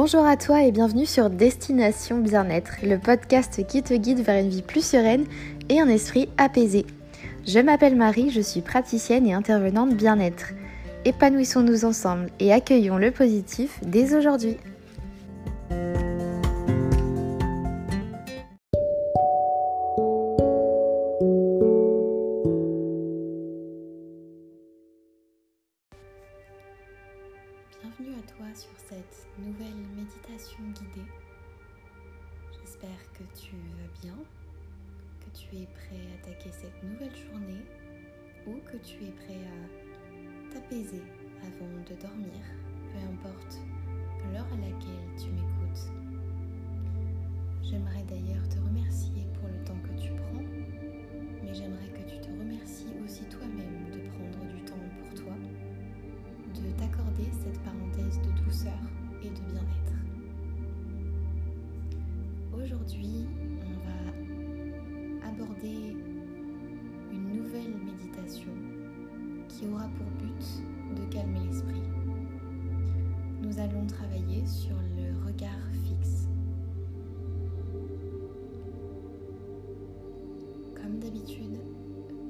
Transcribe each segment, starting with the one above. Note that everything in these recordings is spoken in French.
Bonjour à toi et bienvenue sur Destination Bien-être, le podcast qui te guide vers une vie plus sereine et un esprit apaisé. Je m'appelle Marie, je suis praticienne et intervenante bien-être. Épanouissons-nous ensemble et accueillons le positif dès aujourd'hui. Tu es prêt à t'apaiser avant de dormir, peu importe l'heure à laquelle tu m'écoutes. J'aimerais sur le regard fixe. Comme d'habitude,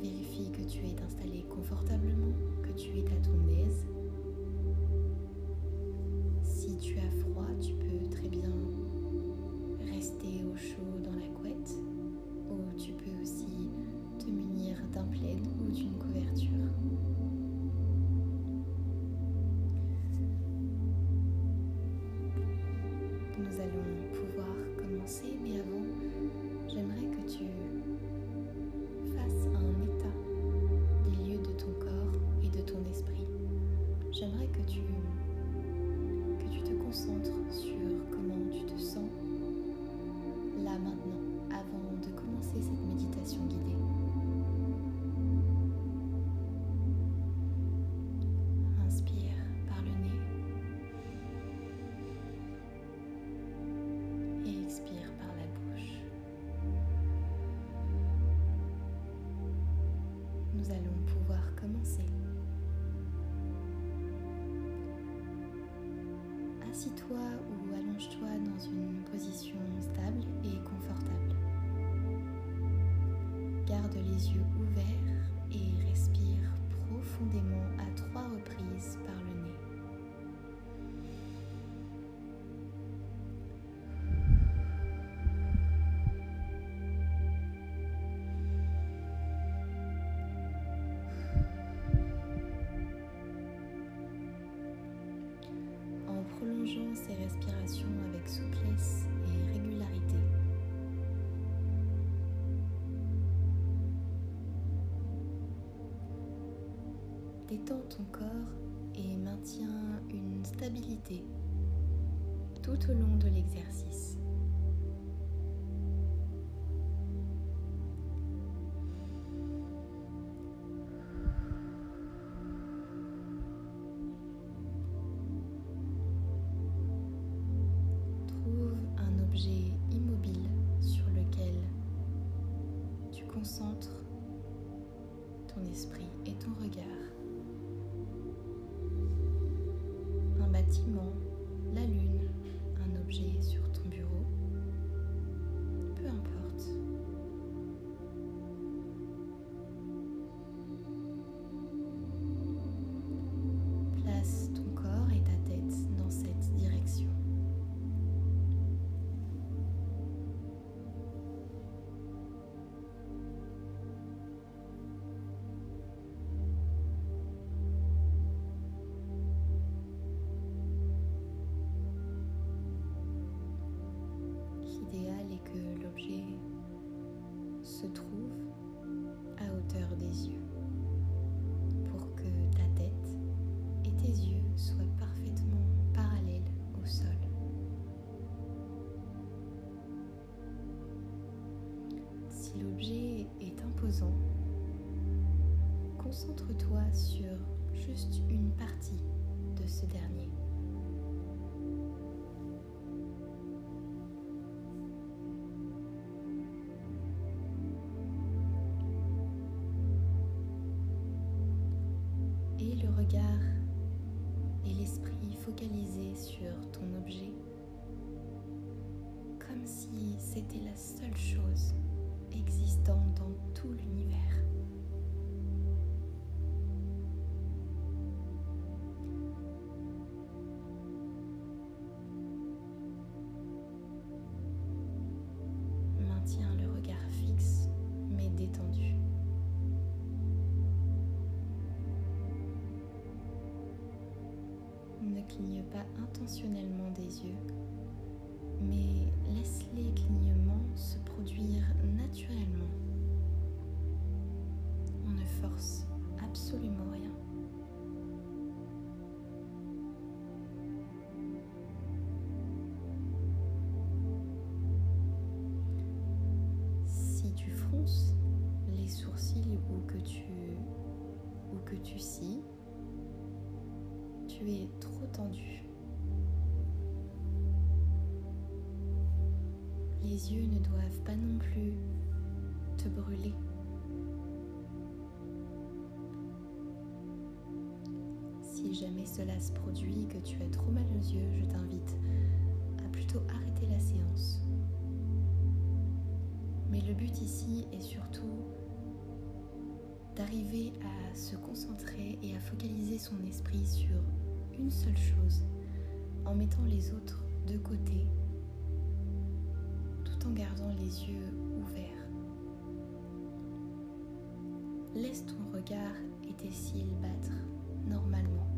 vérifie que tu es installé confortablement, que tu es à ton aise si tu as froid, tu peux très bien rester au chaud Assis-toi ou allonge-toi dans une position stable et confortable. Garde les yeux ouverts et respire profondément à trois reprises par le Détends ton corps et maintiens une stabilité tout au long de l'exercice. Si l'objet est imposant, concentre-toi sur juste une partie de ce dernier. et le regard et l'esprit focalisés sur ton objet comme si c'était la seule chose existant dans tout l'univers. Maintiens le regard fixe mais détendu. Ne cligne pas intentionnellement des yeux mais tu es trop tendu. les yeux ne doivent pas non plus te brûler. Si jamais cela se produit, que tu as trop mal aux yeux, je t'invite à plutôt arrêter la séance. Mais le but ici est surtout d'arriver à se concentrer et à focaliser son esprit sur une seule chose en mettant les autres de côté en gardant les yeux ouverts. Laisse ton regard et tes cils battre normalement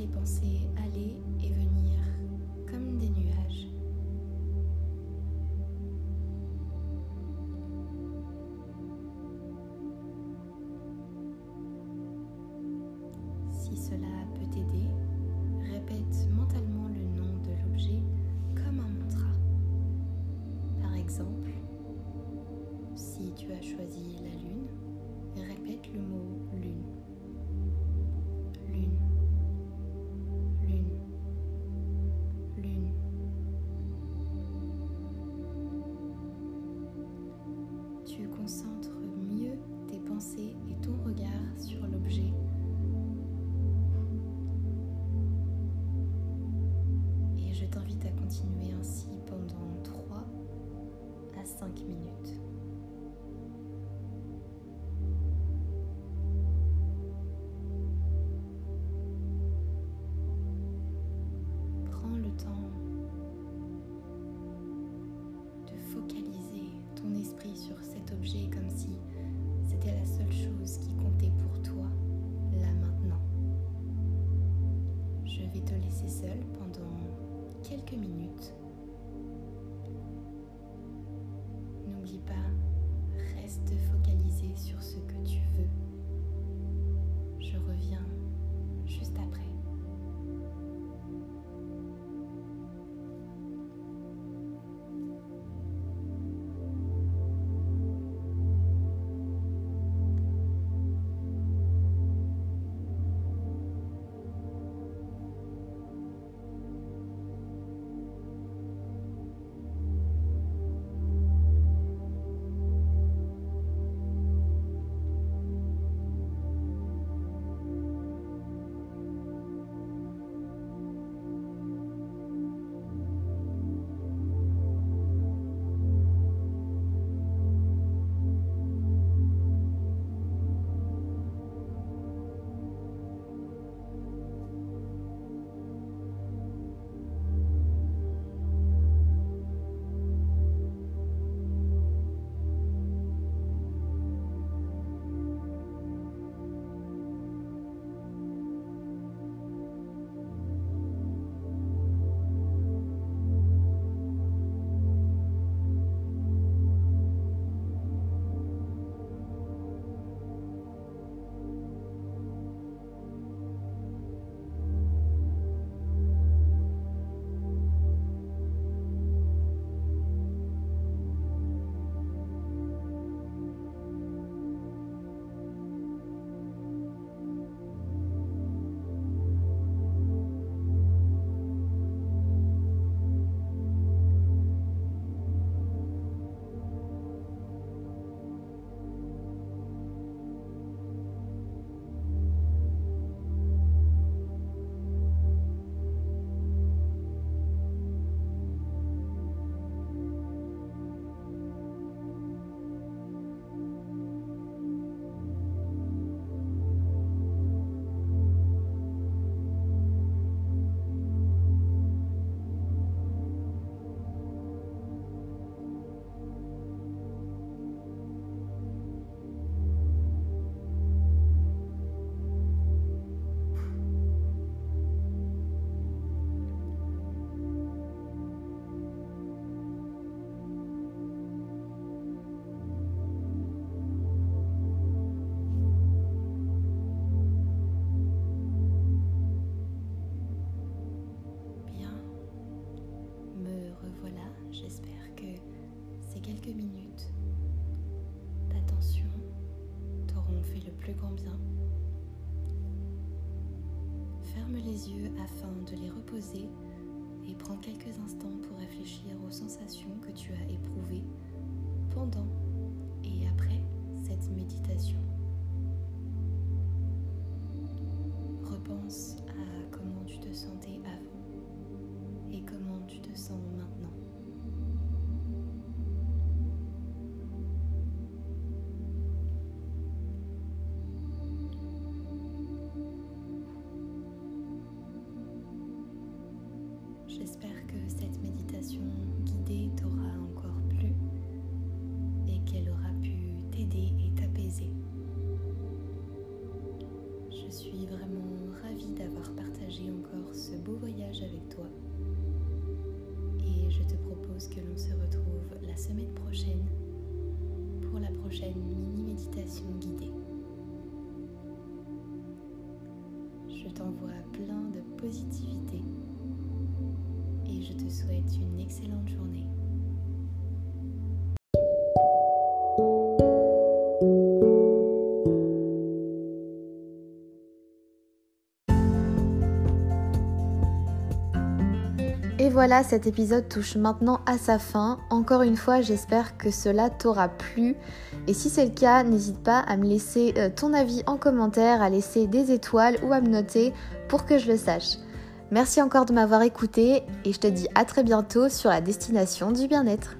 Laisse les pensées aller minutes. yeux afin de les reposer et prends quelques instants pour réfléchir aux sensations que tu as éprouvées pendant et après cette méditation. Repense J'espère que cette méditation guidée t'aura encore plu et qu'elle aura pu t'aider et t'apaiser. Je suis vraiment ravie d'avoir partagé encore ce beau voyage avec toi et je te propose que l'on se retrouve la semaine prochaine pour la prochaine mini-méditation guidée. Je t'envoie plein de positivité je te souhaite une excellente journée. Et voilà, cet épisode touche maintenant à sa fin. Encore une fois, j'espère que cela t'aura plu. Et si c'est le cas, n'hésite pas à me laisser euh, ton avis en commentaire, à laisser des étoiles ou à me noter pour que je le sache. Merci encore de m'avoir écouté et je te dis à très bientôt sur la destination du bien-être.